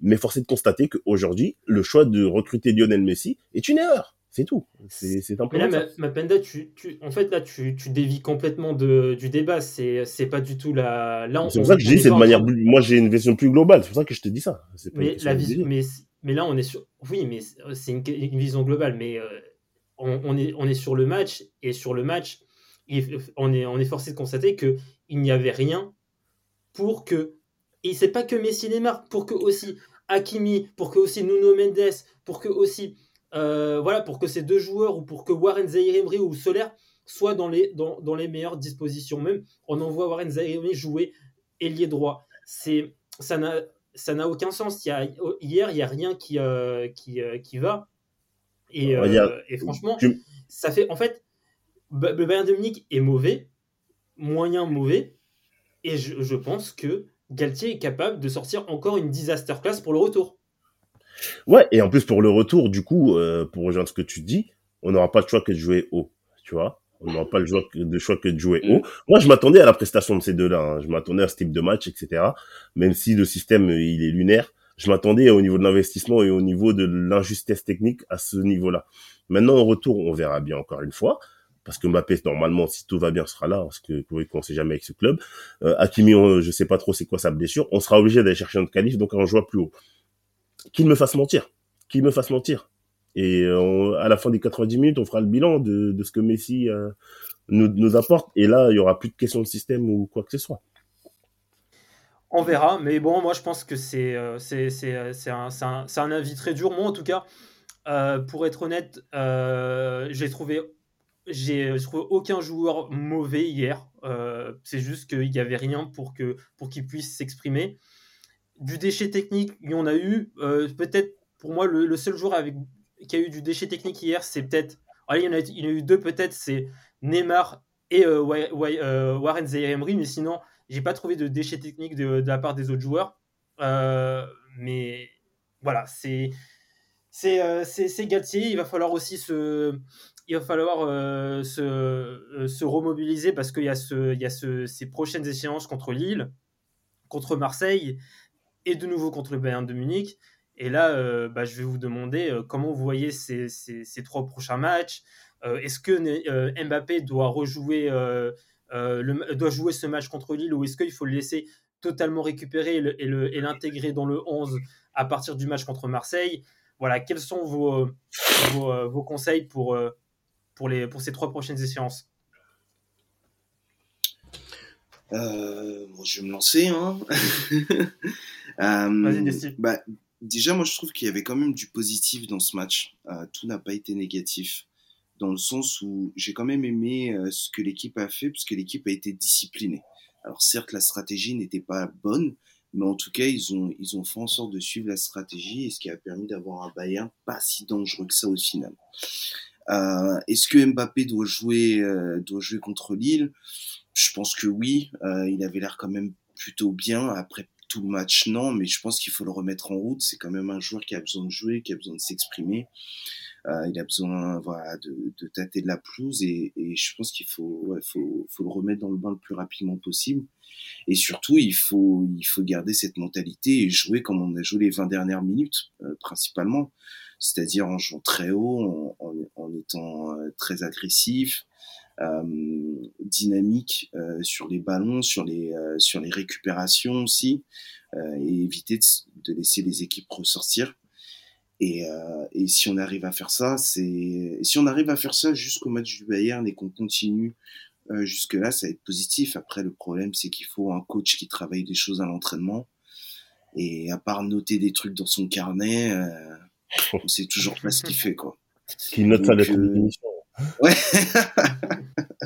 Mais force est de constater qu'aujourd'hui, le choix de recruter Lionel Messi est une erreur. C'est tout. C'est un peu. Mais là, ma, Mapenda, tu, tu, en fait, là, tu, tu dévis complètement de, du débat. C'est pas du tout la. c'est pour ça que je dis, c'est de manière. Moi, j'ai une vision plus globale. C'est pour ça que je te dis ça. mais, la vision, mais, mais là, on est sur. Oui, mais c'est une, une, vision globale. Mais euh, on, on, est, on est sur le match. Et sur le match, on, est, on est forcé de constater qu'il n'y avait rien pour que. Et c'est pas que Messi Neymar, pour que aussi Hakimi, pour que aussi Nuno Mendes, pour que aussi euh, voilà, pour que ces deux joueurs ou pour que Warren zaïre ou Soler soient dans les, dans, dans, les meilleures dispositions. Même, on envoie Warren zaïre jouer ailier droit. C'est, ça n'a, ça n'a aucun sens. Il y a, hier, il n'y a rien qui, euh, qui, euh, qui va. Et, et franchement, ça fait. En fait, le Bayern de Munich est mauvais, moyen mauvais. Et je, je pense que Galtier est capable de sortir encore une disaster class pour le retour. Ouais, et en plus pour le retour, du coup, euh, pour rejoindre ce que tu dis, on n'aura pas le choix que de jouer haut, tu vois. On n'aura pas le choix que, de choix que de jouer mm. haut. Moi, je m'attendais à la prestation de ces deux-là. Hein. Je m'attendais à ce type de match, etc. Même si le système euh, il est lunaire, je m'attendais au niveau de l'investissement et au niveau de l'injustesse technique à ce niveau-là. Maintenant, au retour, on verra bien encore une fois. Parce que Mbappé, normalement, si tout va bien, sera là, parce que vous qu'on sait jamais avec ce club. Euh, Hakimi, je sais pas trop c'est quoi sa blessure. On sera obligé d'aller chercher notre qualif, donc on joue plus haut qu'il me fasse mentir. Qu'il me fasse mentir. Et euh, à la fin des 90 minutes, on fera le bilan de, ce que Messi euh, nous, apporte. Et là, il y aura plus de questions de système ou quoi que ce soit. On verra. Mais bon, moi, je pense que c'est euh, un, avis très dur. Moi, en tout cas, pour être honnête, j'ai trouvé aucun joueur mauvais hier. c'est juste qu'il n'y avait rien pour pour qu'il puisse s'exprimer du déchet technique, il y en a eu. Euh, peut-être pour moi, le, seul joueur avec, qui a eu du déchet technique hier, c'est peut-être. Il y, en a, eu deux peut-être, c'est Neymar et euh, euh, Warren zaïre mais sinon, j'ai pas trouvé de déchet technique de, la part des autres joueurs. mais voilà, c'est. C'est Galtier, il va falloir aussi se, il va falloir se, remobiliser parce qu'il y a, ce, il y a ce, ces prochaines échéances contre Lille, contre Marseille et de nouveau contre le Bayern de Munich. Et là, euh, bah, je vais vous demander euh, comment vous voyez ces, ces, trois prochains matchs. Euh, est-ce que Mbappé doit rejouer, doit jouer ce match contre Lille ou est-ce qu'il faut le laisser totalement récupérer et l'intégrer dans le 11 à partir du match contre Marseille? Voilà, quels sont vos, vos, conseils pour, pour, les, pour ces trois prochaines échéances? Bon, je vais me lancer. Hein. euh, bah, déjà, moi, je trouve qu'il y avait quand même du positif dans ce match. Euh, tout n'a pas été négatif. Dans le sens où j'ai quand même aimé euh, ce que l'équipe a fait, puisque l'équipe a été disciplinée. Alors certes, la stratégie n'était pas bonne, mais en tout cas, ils ont, ils ont fait en sorte de suivre la stratégie, et ce qui a permis d'avoir un Bayern pas si dangereux que ça au final. Euh, Est-ce que Mbappé doit jouer, euh, doit jouer contre Lille? Je pense que oui, il avait l'air quand même plutôt bien. Après tout match, non, mais je pense qu'il faut le remettre en route. C'est quand même un joueur qui a besoin de jouer, qui a besoin de s'exprimer. Euh, il a besoin voilà, de, de tâter de la pelouse et, je pense qu'il faut, faut, faut le remettre dans le bain le plus rapidement possible. Et surtout, il faut, il faut garder cette mentalité et jouer comme on a joué les 20 dernières minutes, euh, principalement. C'est-à-dire en jouant très haut, en, étant euh, très agressif, dynamique euh, sur les ballons, sur les, euh, sur les récupérations aussi, et éviter de, laisser les équipes ressortir. Et, et, si on arrive à faire ça, c'est si on arrive à faire ça jusqu'au match du Bayern et qu'on continue jusque là, ça va être positif. Après, le problème, c'est qu'il faut un coach qui travaille des choses à l'entraînement. Et à part noter des trucs dans son carnet, euh, on sait toujours pas ce qu'il fait, quoi. Qui note ça Donc, les euh, émissions. Ouais.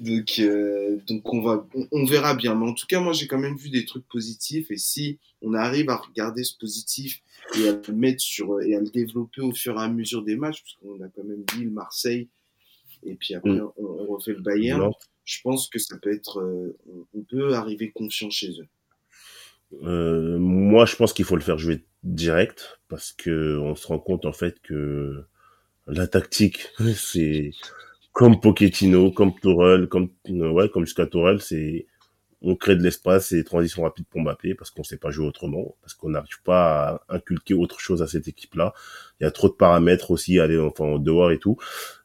donc, euh, donc on va, on, on verra bien. Mais en tout cas, moi, j'ai quand même vu des trucs positifs. Et si on arrive à regarder ce positif et à le mettre sur et à le développer au fur et à mesure des matchs, parce qu'on a quand même Lille, Marseille, et puis après Mm. on, on refait le Bayern. Non. Je pense que ça peut être, euh, on- on peut arriver confiant chez eux. Euh, moi, je pense qu'il faut le faire jouer direct parce que on se rend compte en fait que la tactique, c'est comme Pochettino, comme Tourelle, comme ouais, comme jusqu'à Tourelle, c'est on crée de l'espace et transition rapide pour Mbappé parce qu'on sait pas jouer autrement, parce qu'on n'arrive pas à inculquer autre chose à cette équipe-là. Il y a trop de paramètres aussi, aller enfin en dehors et tout,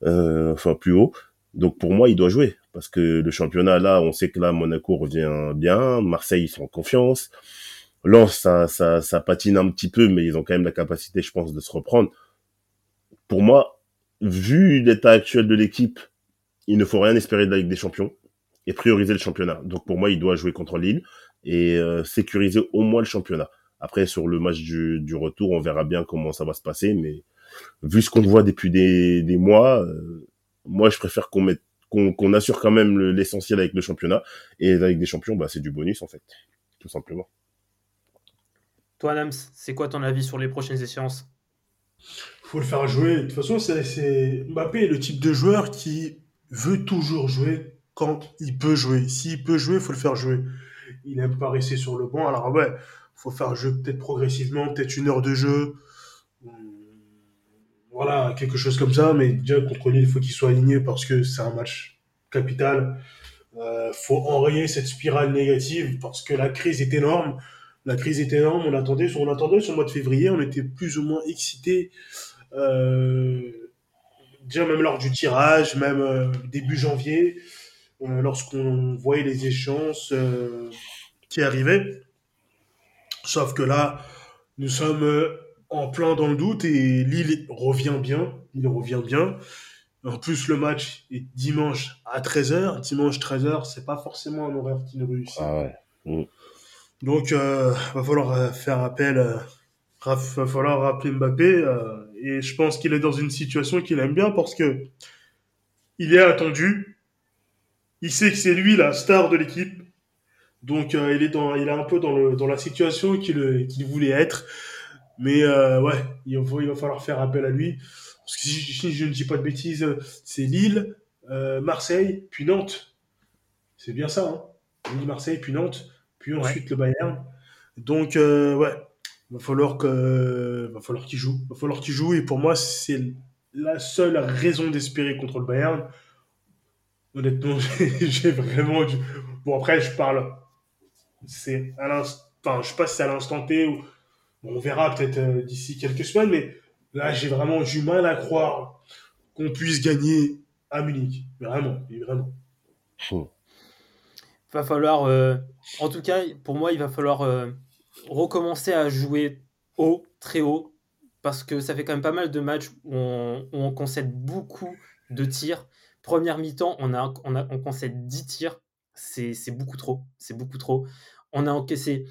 euh, enfin plus haut. Donc pour moi, il doit jouer parce que le championnat là, on sait que là Monaco revient bien, Marseille ils sont en confiance. Lens, ça, ça, ça patine un petit peu, mais ils ont quand même la capacité, je pense, de se reprendre. Pour moi, vu l'état actuel de l'équipe, il ne faut rien espérer de la Ligue des Champions et prioriser le championnat. Donc pour moi, il doit jouer contre Lille et euh, sécuriser au moins le championnat. Après, sur le match du, retour, on verra bien comment ça va se passer, mais vu ce qu'on voit depuis des, mois, euh, moi, je préfère qu'on assure quand même le- l'essentiel avec le championnat et Ligue des Champions, bah, c'est du bonus en fait, tout simplement. Toi, Nams, c'est quoi ton avis sur les prochaines échéances? Faut le faire jouer. De toute façon, c'est. Mbappé est le type de joueur qui veut toujours jouer quand il peut jouer. S'il peut jouer, faut le faire jouer. Il aime pas rester sur le banc. Alors ouais, faut faire jouer peut-être progressivement, peut-être une heure de jeu. Hum, Voilà, quelque chose comme ça. Mais déjà, contre Lille, il faut qu'il soit aligné parce que c'est un match capital. Euh, faut enrayer cette spirale négative parce que la crise est énorme. La crise est énorme. On attendait, on attendait sur le mois de février. On était plus ou moins excités. Euh, déjà même lors du tirage, même euh, début janvier, euh, lorsqu'on voyait les échéances qui arrivaient. Sauf que là, nous sommes en plein dans le doute et Lille revient bien. Il revient bien. En plus, le match est dimanche à 13h. Dimanche 13h, c'est pas forcément un horaire qui nous réussit. Ah ouais. Donc, euh, va falloir faire appel, euh, va falloir rappeler Mbappé. euh, et je pense qu'il est dans une situation qu'il aime bien parce que il est attendu. Il sait que c'est lui la star de l'équipe. Donc, euh, il est dans, il est un peu dans le, dans la situation qu'il, voulait être. Mais euh, ouais, il va, il va falloir faire appel à lui. Parce que si, si je ne dis pas de bêtises, c'est Lille, euh, Marseille, puis Nantes. C'est bien ça, hein Lille, Marseille, puis Nantes, puis ensuite le Bayern. Donc, euh, ouais, va falloir que, va falloir qu'il joue. Va falloir qu'il joue. Et pour moi, c'est la seule raison d'espérer contre le Bayern. Honnêtement, j'ai vraiment du... Bon, après, je parle. C'est à l'instant. Enfin, je sais pas si c'est à l'instant T ou. Bon, on verra peut-être euh, d'ici quelques semaines, mais là, j'ai vraiment du mal à croire qu'on puisse gagner à Munich. Vraiment, vraiment. va falloir, euh, en tout cas, pour moi, il va falloir euh, recommencer à jouer haut, très haut, parce que ça fait quand même pas mal de matchs où on, concède beaucoup de tirs. Première mi-temps, on, a, on, a, on concède 10 tirs, c'est beaucoup trop, c'est beaucoup trop. On a encaissé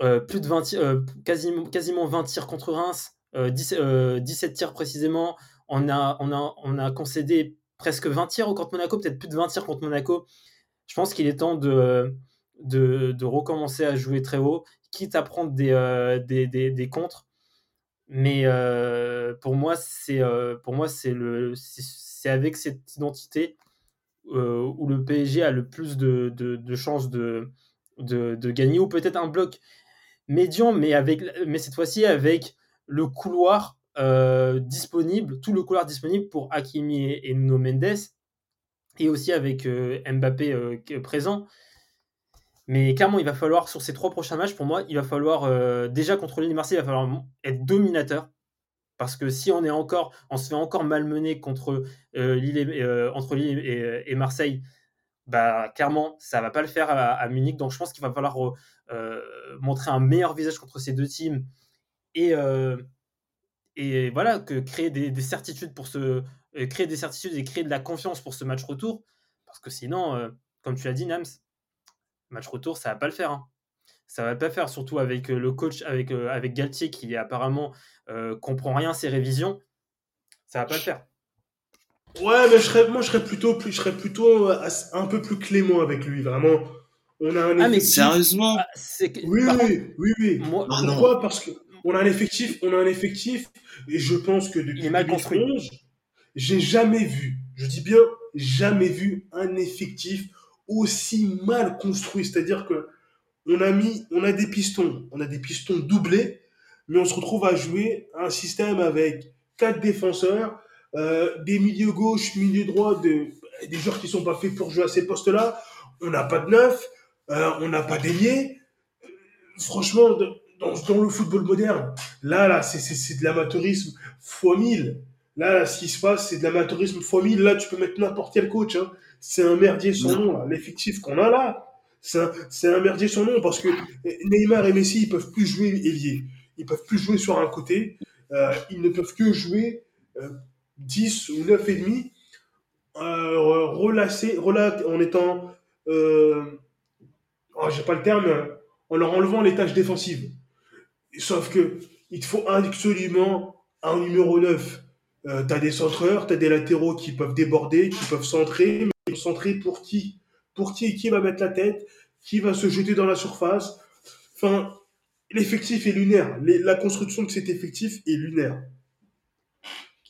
euh, plus de 20 ti- euh, quasiment, quasiment 20 tirs contre Reims, euh, 10 euh, 17 tirs précisément. On a, on, a, on a concédé presque 20 tirs contre Monaco, peut-être plus de 20 tirs contre Monaco. Je pense qu'il est temps de, de recommencer à jouer très haut, quitte à prendre des, euh, des, des, des contres. Mais euh, pour moi, c'est euh, c'est avec cette identité où le PSG a le plus de, de, de chances de, de, de gagner ou peut-être un bloc médian, mais avec mais cette fois-ci avec le couloir disponible, tout le couloir disponible pour Hakimi et, et Nuno Mendes et aussi avec Mbappé présent. Mais clairement, il va falloir, sur ces trois prochains matchs, pour moi, il va falloir euh, déjà contrôler les Marseille, il va falloir être dominateur. Parce que si on est encore, on se fait encore malmener contre euh, Lille et, euh, entre Lille et, et, Marseille, bah clairement, ça va pas le faire à, Munich. Donc je pense qu'il va falloir euh, montrer un meilleur visage contre ces deux teams et, euh, et voilà, que créer des, des certitudes pour ce, euh, créer des certitudes et créer de la confiance pour ce match retour. Parce que sinon, euh, comme tu l'as dit, Nams, match retour, ça va pas le faire. Hein. Ça va pas faire, surtout avec euh, le coach, avec, euh, avec Galtier qui apparemment euh, comprend rien ses révisions. Ça va pas le faire. Ouais, mais je serais, moi, je serais plutôt, plus, je serais plutôt euh, un peu plus clément avec lui, vraiment. On a un Ah, mais Sérieusement Ah, c'est que- Oui, contre, oui, oui, oui. moi, Ah non. Pourquoi? Parce que on a un effectif, on a un effectif, et je pense que depuis Il est mal construit. 2011, j'ai jamais vu, je dis bien jamais vu un effectif aussi mal construit. C'est-à-dire que on a mis, on a des pistons, on a des pistons doublés, mais on se retrouve à jouer un système avec quatre défenseurs, euh, des milieux gauche, milieux droit, de- des joueurs qui sont pas faits pour jouer à ces postes-là. On n'a pas de neuf, euh, on n'a pas d'ailier. Franchement, dans, le football moderne, là, là, c'est- de l'amateurisme fois 1000. Là, là, ce qui se passe, c'est de l'amateurisme fois 1000. Là, tu peux mettre n'importe quel coach. Hein. C'est un merdier sans nom, là. L'effectif qu'on a là, c'est un, c'est un merdier sans nom parce que Neymar et Messi, ils peuvent plus jouer ailier. Ils peuvent plus jouer sur un côté. Euh, ils ne peuvent que jouer euh, 10 ou 9 et demi euh, rela- en étant, euh, oh, j'ai pas le terme, en leur enlevant les tâches défensives. Sauf que il te faut absolument un numéro 9. Euh, t'as des centreurs, t'as des latéraux qui peuvent déborder, qui peuvent centrer, centrer pour qui Pour qui Qui va mettre la tête Qui va se jeter dans la surface Enfin, l'effectif est lunaire. La construction de cet effectif est lunaire.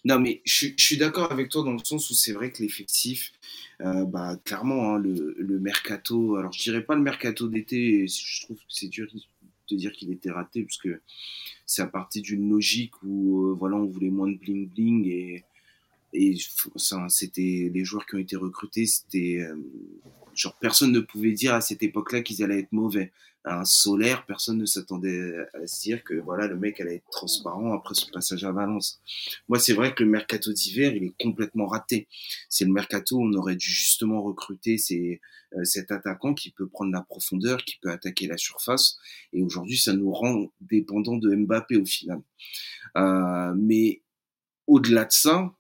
Non, mais je, suis- d'accord avec toi dans le sens où c'est vrai que l'effectif, euh, bah, clairement, hein, le, le mercato, alors je dirais pas le mercato d'été, je trouve que c'est dur de dire qu'il était raté, parce que c'est à partir d'une logique où euh, voilà, on voulait moins de bling bling et, et c'était les joueurs qui ont été recrutés, c'était euh, genre personne ne pouvait dire à cette époque-là qu'ils allaient être mauvais. Un solaire, personne ne s'attendait à se dire que voilà, le mec allait être transparent après son passage à Valence. Moi, c'est vrai que le mercato d'hiver, il est complètement raté. C'est le mercato où on aurait dû justement recruter ces, euh, cet attaquant qui peut prendre la profondeur, qui peut attaquer la surface. Et aujourd'hui, ça nous rend dépendants de Mbappé au final. Euh, mais au-delà de ça,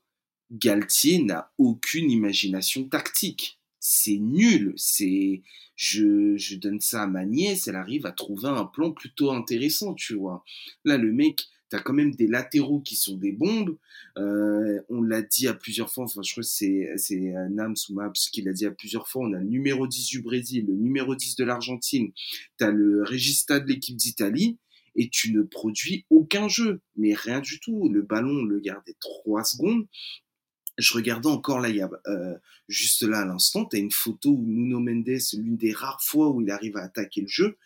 Galtier n'a aucune imagination tactique. C'est nul. C'est, je, donne ça à ma nièce, elle arrive à trouver un plan plutôt intéressant, tu vois. Là, le mec, t'as quand même des latéraux qui sont des bombes. Euh, on l'a dit à plusieurs fois, enfin, je crois que c'est, c'est Nams ou Maps qui l'a dit à plusieurs fois. On a le numéro 10 du Brésil, le numéro 10 de l'Argentine, t'as le Regista de l'équipe d'Italie et tu ne produis aucun jeu, mais rien du tout. Le ballon, on le gardait trois secondes. Je regardais encore là, il y a, euh, juste là à l'instant, tu as une photo où Nuno Mendes, l'une des rares fois où il arrive à attaquer le jeu,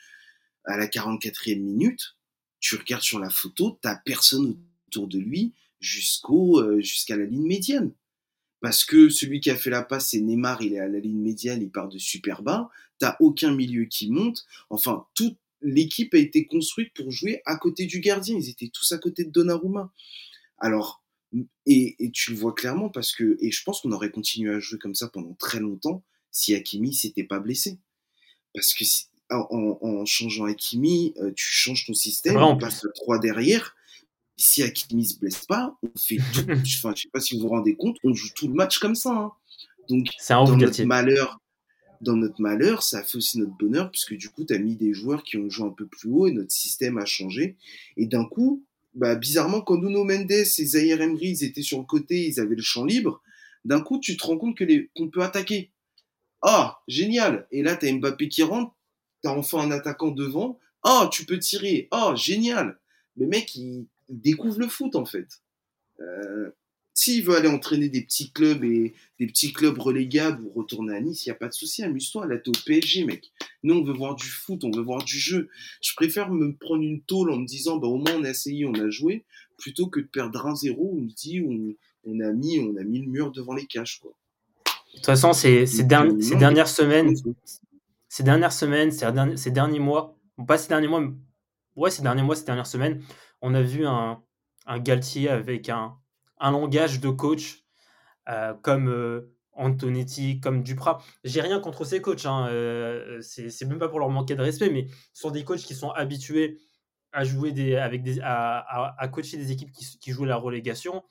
à la 44e minute, tu regardes sur la photo, t'as personne autour de lui jusqu'au euh, jusqu'à la ligne médiane. Parce que celui qui a fait la passe, c'est Neymar, il est à la ligne médiane, il part de super bas. T'as aucun milieu qui monte. Enfin, toute l'équipe a été construite pour jouer à côté du gardien. Ils étaient tous à côté de Donnarumma. Alors, et, et tu le vois clairement parce que, et je pense qu'on aurait continué à jouer comme ça pendant très longtemps si Hakimi s'était pas blessé. Parce que si, en, en, changeant Hakimi, euh, tu changes ton système, on passe à 3 derrière. Si Hakimi se blesse pas, on fait tout. enfin, je sais pas si vous vous rendez compte, on joue tout le match comme ça. Hein. Donc, dans notre malheur, dans notre malheur, ça fait aussi notre bonheur, puisque du coup, tu as mis des joueurs qui ont joué un peu plus haut et notre système a changé. Et d'un coup, bah, bizarrement, quand Nuno Mendes et Zaire Emery ils étaient sur le côté, ils avaient le champ libre, d'un coup, tu te rends compte que qu'on peut attaquer. Ah, génial Et là, tu as Mbappé qui rentre, tu as enfin un attaquant devant. Ah, tu peux tirer. Ah, génial Le mec, il, il découvre le foot, en fait. Euh, s'il veut aller entraîner des petits clubs et des petits clubs relégables ou retourner à Nice, il n'y a pas de souci, amuse-toi, là t'es au PSG, mec. Nous, on veut voir du foot, on veut voir du jeu. Je préfère me prendre une tôle en me disant, bah, au moins on a essayé, on a joué, plutôt que de perdre 1-0 où on me dit, on, on, a mis, on a mis le mur devant les caches, quoi. De toute façon, ces, ces, derni dernières semaines, ces dernières semaines, ces derniers, ces derniers mois, bon, pas ces derniers mois, mais ouais, ces derniers mois, ces dernières semaines, on a vu un, un Galtier avec un, un langage de coach euh, comme euh, Antonetti, comme Duprat. J'ai rien contre ces coachs, hein, euh, c'est même pas pour leur manquer de respect, mais ce sont des coachs qui sont habitués à jouer des, coacher des équipes qui, jouent la relégation.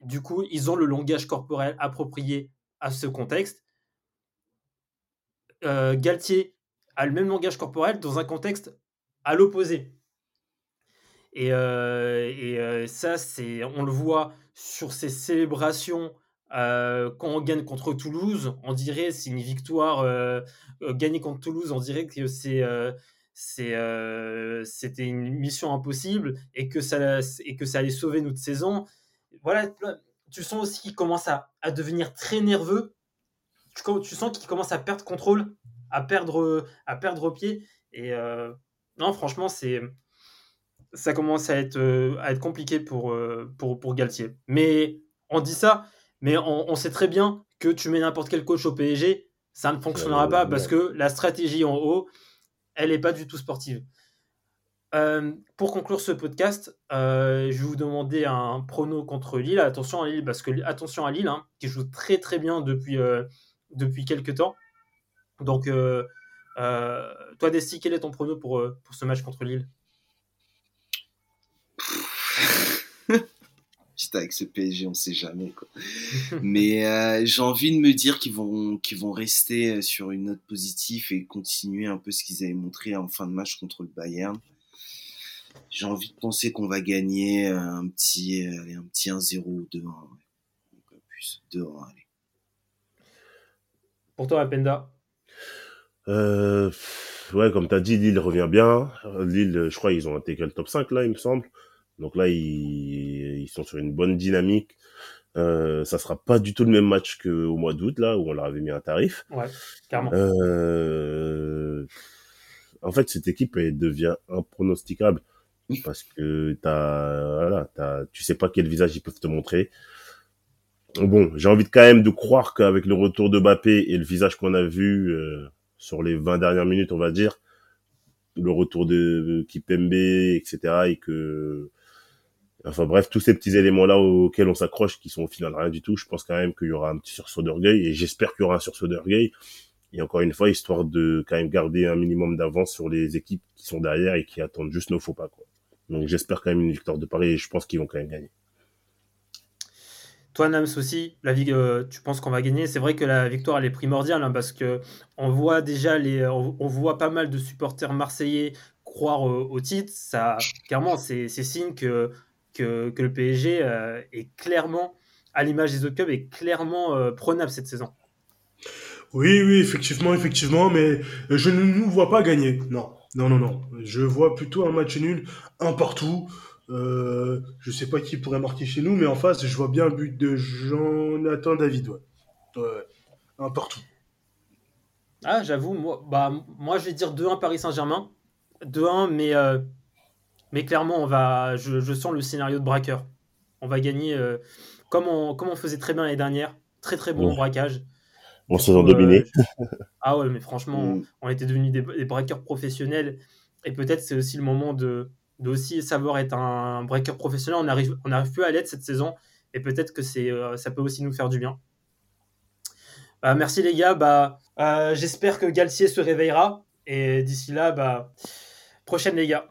Du coup, ils ont le langage corporel approprié à ce contexte. Galtier a le même langage corporel dans un contexte à l'opposé. Et, euh, euh, ça, c'est, on le voit sur ces célébrations euh, quand on gagne contre Toulouse. On dirait c'est une victoire. gagner contre Toulouse, on dirait que c'est c'était une mission impossible et que ça et que ça allait sauver notre saison. Voilà, tu sens aussi qu'il commence à, à, devenir très nerveux. Tu, tu sens qu'il commence à perdre contrôle, à perdre à perdre pied. Et non, franchement, c'est ça commence à être, euh, à être compliqué pour, euh, pour, pour Galtier. Mais on dit ça, mais on, sait très bien que tu mets n'importe quel coach au PSG, ça ne fonctionnera pas parce que la stratégie en haut, elle n'est pas du tout sportive. Euh, pour conclure ce podcast, je vais vous demander un prono contre Lille. Attention à Lille, parce que attention à Lille, hein, qui joue très très bien depuis, depuis quelques temps. Donc, toi, Desti, quel est ton prono pour, pour ce match contre Lille? Putain, avec ce PSG, on sait jamais. Quoi. Mais euh, j'ai envie de me dire qu'ils vont, qu'ils vont rester sur une note positive et continuer un peu ce qu'ils avaient montré en fin de match contre le Bayern. J'ai envie de penser qu'on va gagner un petit, un petit 1-0 ou 2-1. Plus 2-1, allez. Pour toi, Apenda euh, Ouais, comme tu as dit, Lille revient bien. Lille, je crois, ils ont intégré le top 5, là, il me semble. Donc là, ils, ils sont sur une bonne dynamique. Euh, ça sera pas du tout le même match qu'au mois d'août, là, où on leur avait mis un tarif. Ouais, carrément. Euh, en fait, cette équipe, elle devient impronosticable. Parce que t'as, voilà, t'as, tu sais pas quel visage ils peuvent te montrer. Bon, j'ai envie de, quand même de croire qu'avec le retour de Mbappé et le visage qu'on a vu euh, sur les 20 dernières minutes, on va dire, le retour de Kipembe, etc., et que Enfin bref, tous ces petits éléments-là auxquels on s'accroche, qui sont au final rien du tout, je pense quand même qu'il y aura un petit sursaut d'orgueil, et j'espère qu'il y aura un sursaut d'orgueil. Et encore une fois, histoire de quand même garder un minimum d'avance sur les équipes qui sont derrière et qui attendent juste nos faux pas. Donc j'espère quand même une victoire de Paris et je pense qu'ils vont quand même gagner. Toi, Nams aussi, la vie, euh, tu penses qu'on va gagner? C'est vrai que la victoire elle est primordiale hein, parce que on voit déjà les, on, voit pas mal de supporters marseillais croire au, titre. Ça, clairement, c'est signe que que, le PSG euh, est clairement, à l'image des autres clubs, est clairement euh, prenable cette saison. Oui, oui, effectivement, effectivement, mais je ne nous vois pas gagner. Non, non, non, non. Je vois plutôt un match nul, un partout. Euh, je sais pas qui pourrait marquer chez nous, mais en face, je vois bien le but de Jonathan David. Ouais. un partout. Ah, j'avoue, moi, bah, moi, je vais dire 2-1 Paris Saint-Germain. 2-1, mais mais clairement, on va, je, sens le scénario de braqueur. On va gagner euh, comme, on, comme on faisait très bien l'année dernière. Très très bon braquage. On s'est dominé. ah ouais, mais franchement, mm. on était devenus des, braqueurs professionnels. Et peut-être c'est aussi le moment de, de aussi savoir être un braqueur professionnel. On n'arrive on arrive plus à l'être cette saison. Et peut-être que c'est, euh, ça peut aussi nous faire du bien. Bah, merci les gars. Bah, euh, j'espère que Galtier se réveillera. Et d'ici là, bah, Prochaine, les gars.